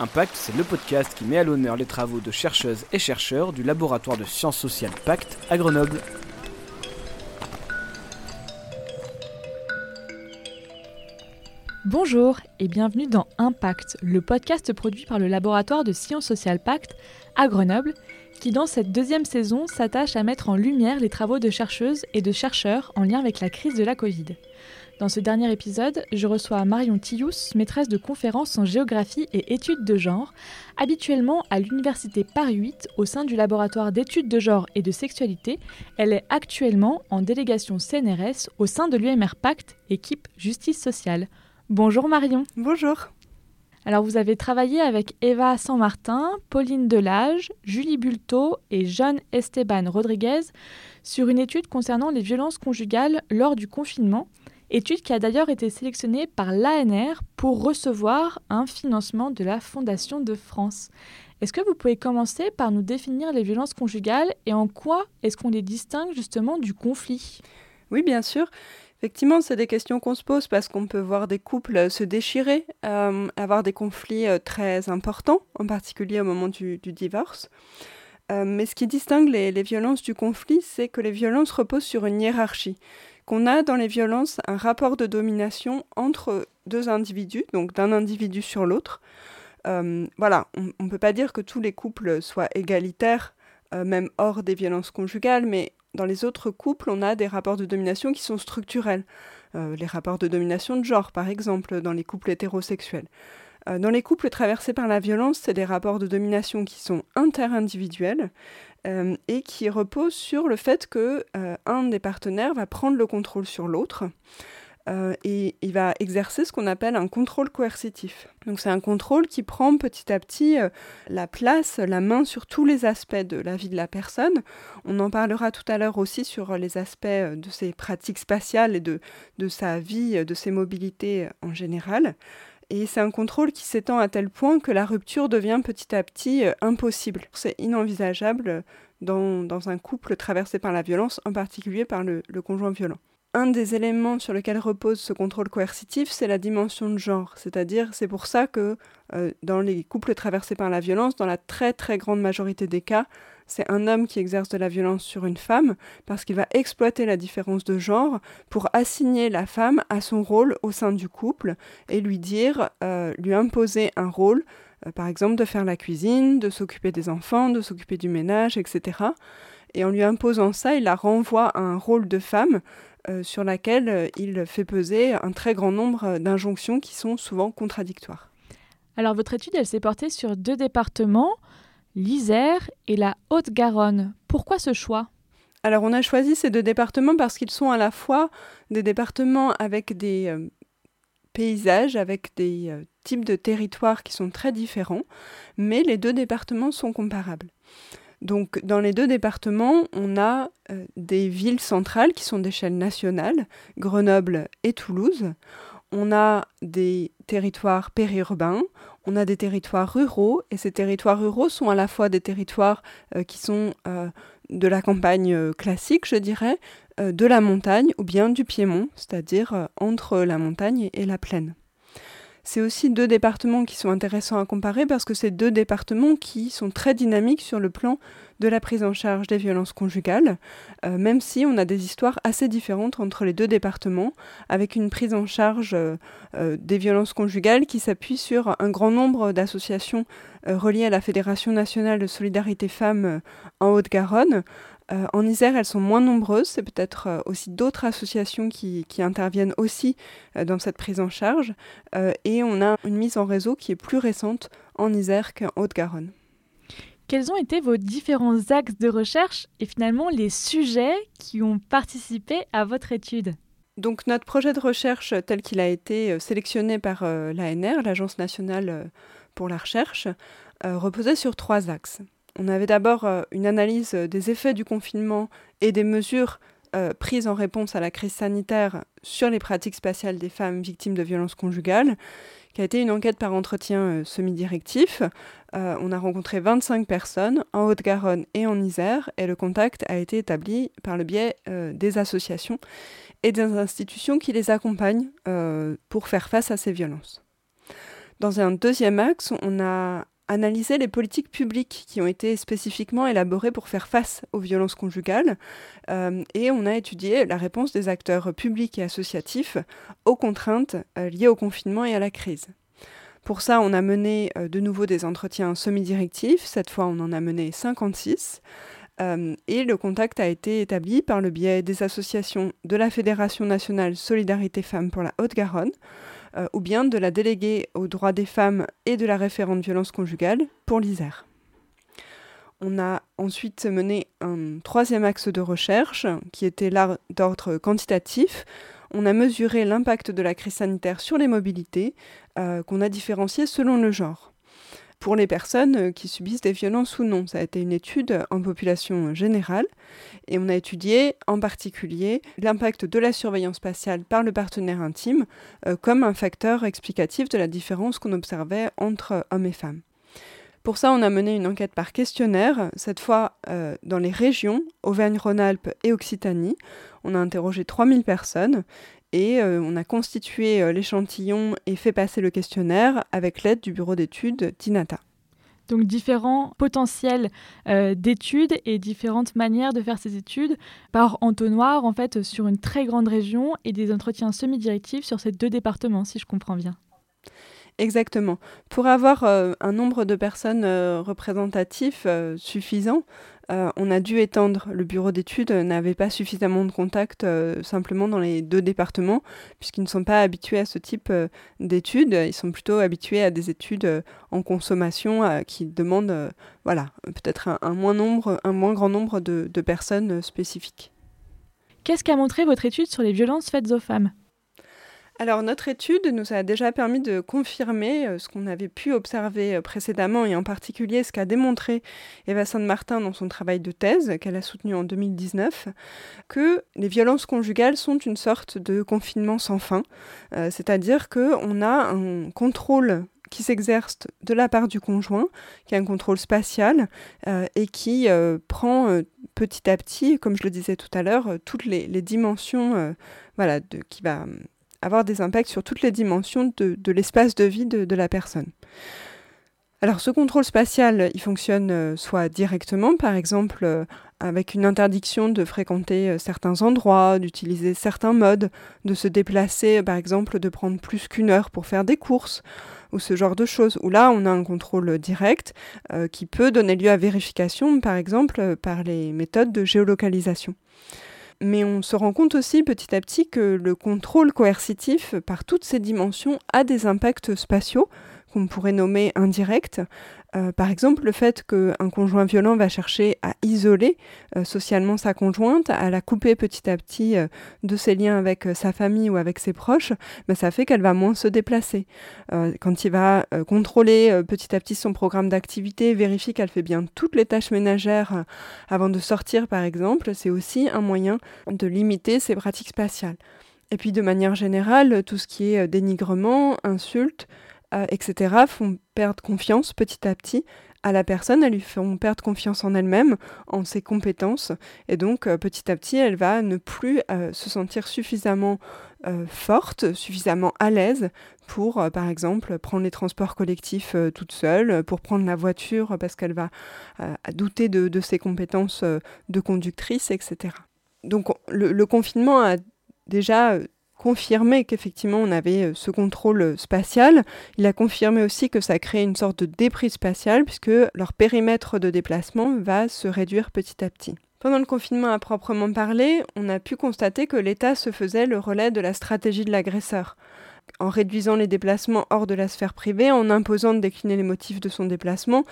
Impact, c'est le podcast qui met à l'honneur les travaux de chercheuses et chercheurs du laboratoire de sciences sociales Pacte à Grenoble. Bonjour et bienvenue dans Impact, le podcast produit par le laboratoire de sciences sociales Pacte à Grenoble, qui dans cette deuxième saison s'attache à mettre en lumière les travaux de chercheuses et de chercheurs en lien avec la crise de la Covid. Dans ce dernier épisode, je reçois Marion Tillous, maîtresse de conférences en géographie et études de genre, habituellement à l'Université Paris 8 au sein du laboratoire d'études de genre et de sexualité. Elle est actuellement en délégation CNRS au sein de l'UMR Pacte, équipe justice sociale. Bonjour Marion. Bonjour. Alors vous avez travaillé avec Eva San-Martin, Pauline Delage, Julie Bulto et Jeanne Esteban Rodriguez sur une étude concernant les violences conjugales lors du confinement étude qui a d'ailleurs été sélectionnée par l'ANR pour recevoir un financement de la Fondation de France. Est-ce que vous pouvez commencer par nous définir les violences conjugales et en quoi est-ce qu'on les distingue justement du conflit? Oui, bien sûr. Effectivement, c'est des questions qu'on se pose parce qu'on peut voir des couples se déchirer, euh, avoir des conflits euh, très importants, en particulier au moment du, divorce. Euh, mais ce qui distingue les violences du conflit, c'est que les violences reposent sur une hiérarchie qu'on a dans les violences un rapport de domination entre deux individus, donc d'un individu sur l'autre. Euh, voilà, on ne peut pas dire que tous les couples soient égalitaires, euh, même hors des violences conjugales, mais dans les autres couples, on a des rapports de domination qui sont structurels. Euh, les rapports de domination de genre, par exemple, dans les couples hétérosexuels. Dans les couples traversés par la violence, c'est des rapports de domination qui sont interindividuels euh, et qui repose sur le fait que euh, un des partenaires va prendre le contrôle sur l'autre. Euh, et il va exercer ce qu'on appelle un contrôle coercitif. Donc c'est un contrôle qui prend petit à petit la place, la main sur tous les aspects de la vie de la personne. On en parlera tout à l'heure aussi sur les aspects de ses pratiques spatiales et de, de sa vie, de ses mobilités en général. Et c'est un contrôle qui s'étend à tel point que la rupture devient petit à petit euh, impossible. C'est inenvisageable dans, un couple traversé par la violence, en particulier par le, conjoint violent. Un des éléments sur lesquels repose ce contrôle coercitif, c'est la dimension de genre. C'est-à-dire, c'est pour ça que euh, dans les couples traversés par la violence, dans la très très grande majorité des cas, c'est un homme qui exerce de la violence sur une femme parce qu'il va exploiter la différence de genre pour assigner la femme à son rôle au sein du couple et lui dire, euh, lui imposer un rôle, euh, par exemple de faire la cuisine, de s'occuper des enfants, de s'occuper du ménage, etc. Et en lui imposant ça, il la renvoie à un rôle de femme sur laquelle il fait peser un très grand nombre d'injonctions qui sont souvent contradictoires. Alors votre étude, elle s'est portée sur deux départements, l'Isère et la Haute-Garonne. Pourquoi ce choix? Alors on a choisi ces deux départements parce qu'ils sont à la fois des départements avec des euh, paysages, avec des euh, types de territoires qui sont très différents, mais les deux départements sont comparables. Donc dans les deux départements, on a euh, des villes centrales qui sont d'échelle nationale, Grenoble et Toulouse. On a des territoires périurbains, on a des territoires ruraux, et ces territoires ruraux sont à la fois des territoires euh, qui sont euh, de la campagne classique, je dirais, de la montagne ou bien du piémont, c'est-à-dire entre la montagne et la plaine. C'est aussi deux départements qui sont intéressants à comparer parce que c'est deux départements qui sont très dynamiques sur le plan de la prise en charge des violences conjugales, euh, même si on a des histoires assez différentes entre les deux départements, avec une prise en charge euh, euh, des violences conjugales qui s'appuie sur un grand nombre d'associations reliées à la Fédération nationale de solidarité femmes en Haute-Garonne, euh, en Isère, elles sont moins nombreuses. C'est peut-être euh, aussi d'autres associations qui, interviennent aussi euh, dans cette prise en charge. et on a une mise en réseau qui est plus récente en Isère qu'en Haute-Garonne. Quels ont été vos différents axes de recherche et finalement les sujets qui ont participé à votre étude? Donc notre projet de recherche tel qu'il a été sélectionné par l'ANR, l'Agence nationale pour la recherche, reposait sur trois axes. On avait d'abord euh, une analyse euh, des effets du confinement et des mesures euh, prises en réponse à la crise sanitaire sur les pratiques spatiales des femmes victimes de violences conjugales, qui a été une enquête par entretien semi-directif. on a rencontré 25 personnes en Haute-Garonne et en Isère, et le contact a été établi par le biais des associations et des institutions qui les accompagnent pour faire face à ces violences. Dans un deuxième axe, on a analysé les politiques publiques qui ont été spécifiquement élaborées pour faire face aux violences conjugales euh, et on a étudié la réponse des acteurs publics et associatifs aux contraintes euh, liées au confinement et à la crise. Pour ça, on a mené euh, de nouveau des entretiens semi-directifs, cette fois on en a mené 56. et le contact a été établi par le biais des associations de la Fédération nationale Solidarité Femmes pour la Haute-Garonne, euh, ou bien de la déléguée aux droits des femmes et de la référente violence conjugale pour l'Isère. On a ensuite mené un troisième axe de recherche qui était d'ordre quantitatif. On a mesuré l'impact de la crise sanitaire sur les mobilités, euh, qu'on a différencié selon le genre pour les personnes euh, qui subissent des violences ou non. Ça a été une étude en population générale et on a étudié en particulier l'impact de la surveillance spatiale par le partenaire intime euh, comme un facteur explicatif de la différence qu'on observait entre hommes et femmes. Pour ça, on a mené une enquête par questionnaire, cette fois euh, dans les régions Auvergne-Rhône-Alpes et Occitanie. On a interrogé 3000 personnes et on a constitué l'échantillon et fait passer le questionnaire avec l'aide du bureau d'études d'INATA. Donc différents potentiels d'études et différentes manières de faire ces études par entonnoir en fait sur une très grande région et des entretiens semi-directifs sur ces deux départements si je comprends bien. Exactement. Pour avoir un nombre de personnes représentatifs suffisant, euh, on a dû étendre. Le bureau d'études n'avait pas suffisamment de contacts euh, simplement dans les deux départements, puisqu'ils ne sont pas habitués à ce type euh, d'études. Ils sont plutôt habitués à des études en consommation qui demandent voilà, peut-être un, moins nombre, un moins grand nombre de personnes spécifiques. Qu'est-ce qu'a montré votre étude sur les violences faites aux femmes? Alors notre étude nous a déjà permis de confirmer euh, ce qu'on avait pu observer euh, précédemment et en particulier ce qu'a démontré Eva Saint-Martin dans son travail de thèse qu'elle a soutenu en 2019, que les violences conjugales sont une sorte de confinement sans fin, euh, c'est-à-dire qu'on a un contrôle qui s'exerce de la part du conjoint, qui a un contrôle spatial et qui prend petit à petit, comme je le disais tout à l'heure, toutes les, dimensions, voilà, de, qui va avoir des impacts sur toutes les dimensions de, l'espace de vie de, la personne. Alors ce contrôle spatial, il fonctionne euh, soit directement, par exemple euh, avec une interdiction de fréquenter euh, certains endroits, d'utiliser certains modes, de se déplacer, par exemple de prendre plus qu'une heure pour faire des courses, ou ce genre de choses, où là on a un contrôle direct qui peut donner lieu à vérification, par exemple par les méthodes de géolocalisation. Mais on se rend compte aussi petit à petit que le contrôle coercitif par toutes ces dimensions a des impacts spatiaux qu'on pourrait nommer indirects. Euh, par exemple, le fait qu'un conjoint violent va chercher à isoler euh, socialement sa conjointe, à la couper petit à petit euh, de ses liens avec sa famille ou avec ses proches, ben, ça fait qu'elle va moins se déplacer. quand il va contrôler petit à petit son programme d'activité, vérifier qu'elle fait bien toutes les tâches ménagères avant de sortir, par exemple, c'est aussi un moyen de limiter ses pratiques spatiales. Et puis de manière générale, tout ce qui est dénigrement, insulte, euh, etc., font perdre confiance petit à petit à la personne, elles lui font perdre confiance en elle-même, en ses compétences, et donc euh, petit à petit, elle va ne plus euh, se sentir suffisamment forte, suffisamment à l'aise pour, par exemple, prendre les transports collectifs toute seule, pour prendre la voiture parce qu'elle va douter de, ses compétences de conductrice, etc. Donc le confinement a déjà confirmé qu'effectivement on avait euh, ce contrôle euh, spatial. Il a confirmé aussi que ça crée une sorte de déprise spatiale puisque leur périmètre de déplacement va se réduire petit à petit. Pendant le confinement à proprement parler, on a pu constater que l'État se faisait le relais de la stratégie de l'agresseur en réduisant les déplacements hors de la sphère privée, en imposant de décliner les motifs de son déplacement,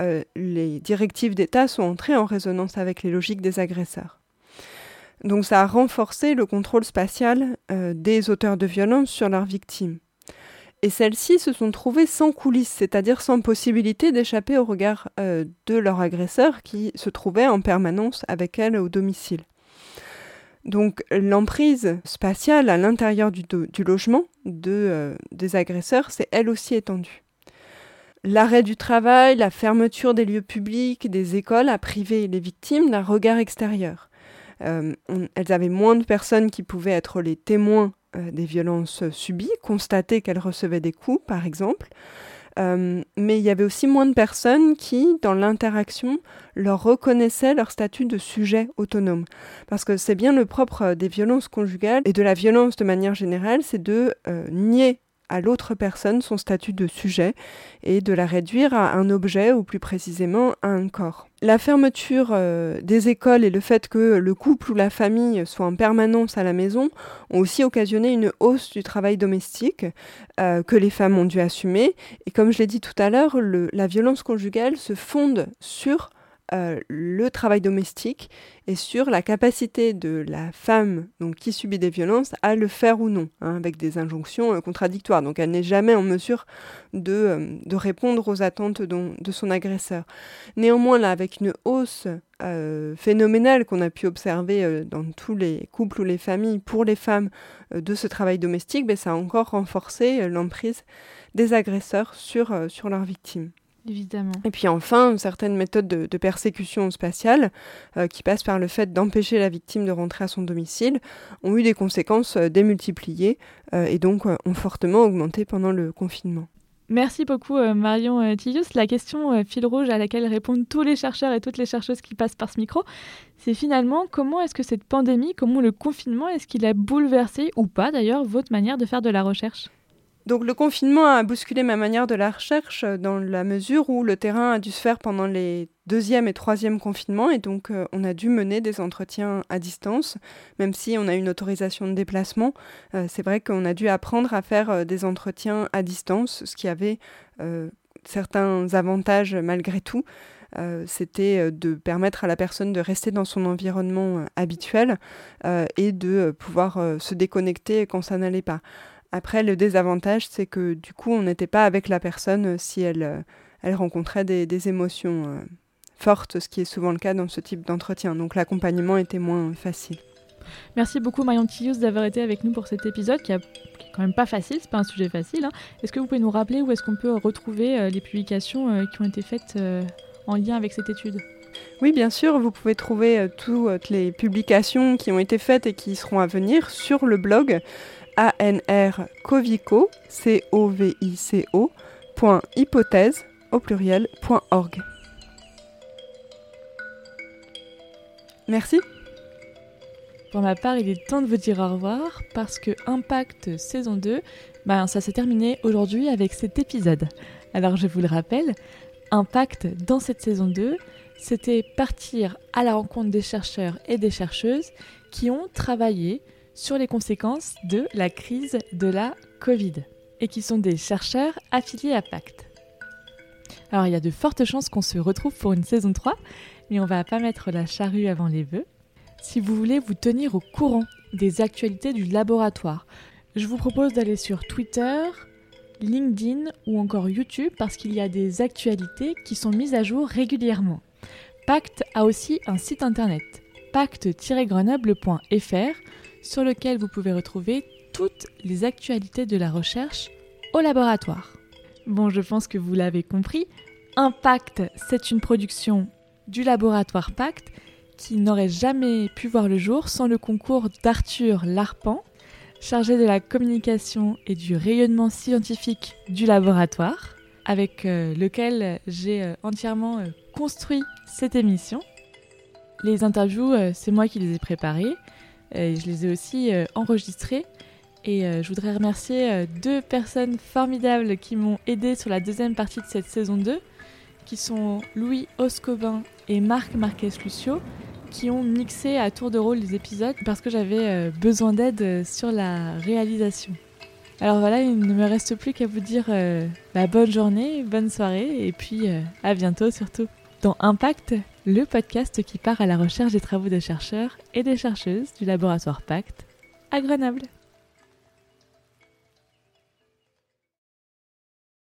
euh, les directives d'État sont entrées en résonance avec les logiques des agresseurs. Donc ça a renforcé le contrôle spatial euh, des auteurs de violences sur leurs victimes. Et celles-ci se sont trouvées sans coulisses, c'est-à-dire sans possibilité d'échapper au regard euh, de leur agresseur qui se trouvait en permanence avec elles au domicile. Donc l'emprise spatiale à l'intérieur du, logement euh, des agresseurs s'est elle aussi étendue. L'arrêt du travail, la fermeture des lieux publics, des écoles a privé les victimes d'un regard extérieur. Euh, elles avaient moins de personnes qui pouvaient être les témoins des violences subies, constater qu'elles recevaient des coups, par exemple. mais il y avait aussi moins de personnes qui, dans l'interaction, leur reconnaissaient leur statut de sujet autonome. Parce que c'est bien le propre des violences conjugales et de la violence de manière générale, c'est de nier à l'autre personne son statut de sujet et de la réduire à un objet ou plus précisément à un corps. La fermeture euh, des écoles et le fait que le couple ou la famille soit en permanence à la maison ont aussi occasionné une hausse du travail domestique euh, que les femmes ont dû assumer. Et comme je l'ai dit tout à l'heure, la violence conjugale se fonde sur euh, le travail domestique et sur la capacité de la femme donc, qui subit des violences à le faire ou non, hein, avec des injonctions euh, contradictoires. Donc elle n'est jamais en mesure de, euh, répondre aux attentes de son agresseur. Néanmoins, là, avec une hausse phénoménale qu'on a pu observer dans tous les couples ou les familles pour les femmes de ce travail domestique, ben, ça a encore renforcé l'emprise des agresseurs sur leurs victimes. Évidemment. Et puis enfin, certaines méthodes de, persécution spatiale, euh, qui passent par le fait d'empêcher la victime de rentrer à son domicile, ont eu des conséquences euh, démultipliées euh, et donc ont fortement augmenté pendant le confinement. Merci beaucoup Marion Tillius. La question fil rouge à laquelle répondent tous les chercheurs et toutes les chercheuses qui passent par ce micro, c'est finalement comment est-ce que cette pandémie, comment le confinement, est-ce qu'il a bouleversé ou pas d'ailleurs votre manière de faire de la recherche? Donc le confinement a bousculé ma manière de la recherche euh, dans la mesure où le terrain a dû se faire pendant les deuxième et troisième confinements et donc euh, on a dû mener des entretiens à distance, même si on a une autorisation de déplacement. Euh, c'est vrai qu'on a dû apprendre à faire des entretiens à distance, ce qui avait certains avantages malgré tout. c'était de permettre à la personne de rester dans son environnement habituel et de pouvoir se déconnecter quand ça n'allait pas. Après, le désavantage, c'est que du coup, on n'était pas avec la personne euh, si elle, euh, elle rencontrait des, émotions euh, fortes, ce qui est souvent le cas dans ce type d'entretien. Donc l'accompagnement était moins facile. Merci beaucoup Marion Tillius d'avoir été avec nous pour cet épisode qui, est quand même pas facile, c'est pas un sujet facile. Hein. Est-ce que vous pouvez nous rappeler où est-ce qu'on peut retrouver les publications qui ont été faites en lien avec cette étude? Oui, bien sûr, vous pouvez trouver toutes les publications qui ont été faites et qui seront à venir sur le blog anrcovico, c au pluriel. Merci. Pour ma part, il est temps de vous dire au revoir parce que Impact saison 2, ben, ça s'est terminé aujourd'hui avec cet épisode. Alors je vous le rappelle, Impact dans cette saison 2, c'était partir à la rencontre des chercheurs et des chercheuses qui ont travaillé sur les conséquences de la crise de la Covid et qui sont des chercheurs affiliés à Pacte. Alors il y a de fortes chances qu'on se retrouve pour une saison 3, mais on va pas mettre la charrue avant les vœux. Si vous voulez vous tenir au courant des actualités du laboratoire, je vous propose d'aller sur Twitter, LinkedIn ou encore YouTube parce qu'il y a des actualités qui sont mises à jour régulièrement. Pacte a aussi un site internet, pacte-grenoble.fr sur lequel vous pouvez retrouver toutes les actualités de la recherche au laboratoire. Bon, je pense que vous l'avez compris, Impact, c'est une production du laboratoire Pacte qui n'aurait jamais pu voir le jour sans le concours d'Arthur Larpan, chargé de la communication et du rayonnement scientifique du laboratoire, avec euh, lequel j'ai euh, entièrement euh, construit cette émission. Les interviews, c'est moi qui les ai préparées. Euh, je les ai aussi euh, enregistrés. Et euh, je voudrais remercier deux personnes formidables qui m'ont aidé sur la deuxième partie de cette saison 2, qui sont Louis Oscobin et Marc Marquez-Lucio, qui ont mixé à tour de rôle les épisodes parce que j'avais besoin d'aide sur la réalisation. Alors voilà, il ne me reste plus qu'à vous dire bah, bonne journée, bonne soirée et puis à bientôt surtout dans Impact, le podcast qui part à la recherche des travaux des chercheurs et des chercheuses du laboratoire Pacte à Grenoble.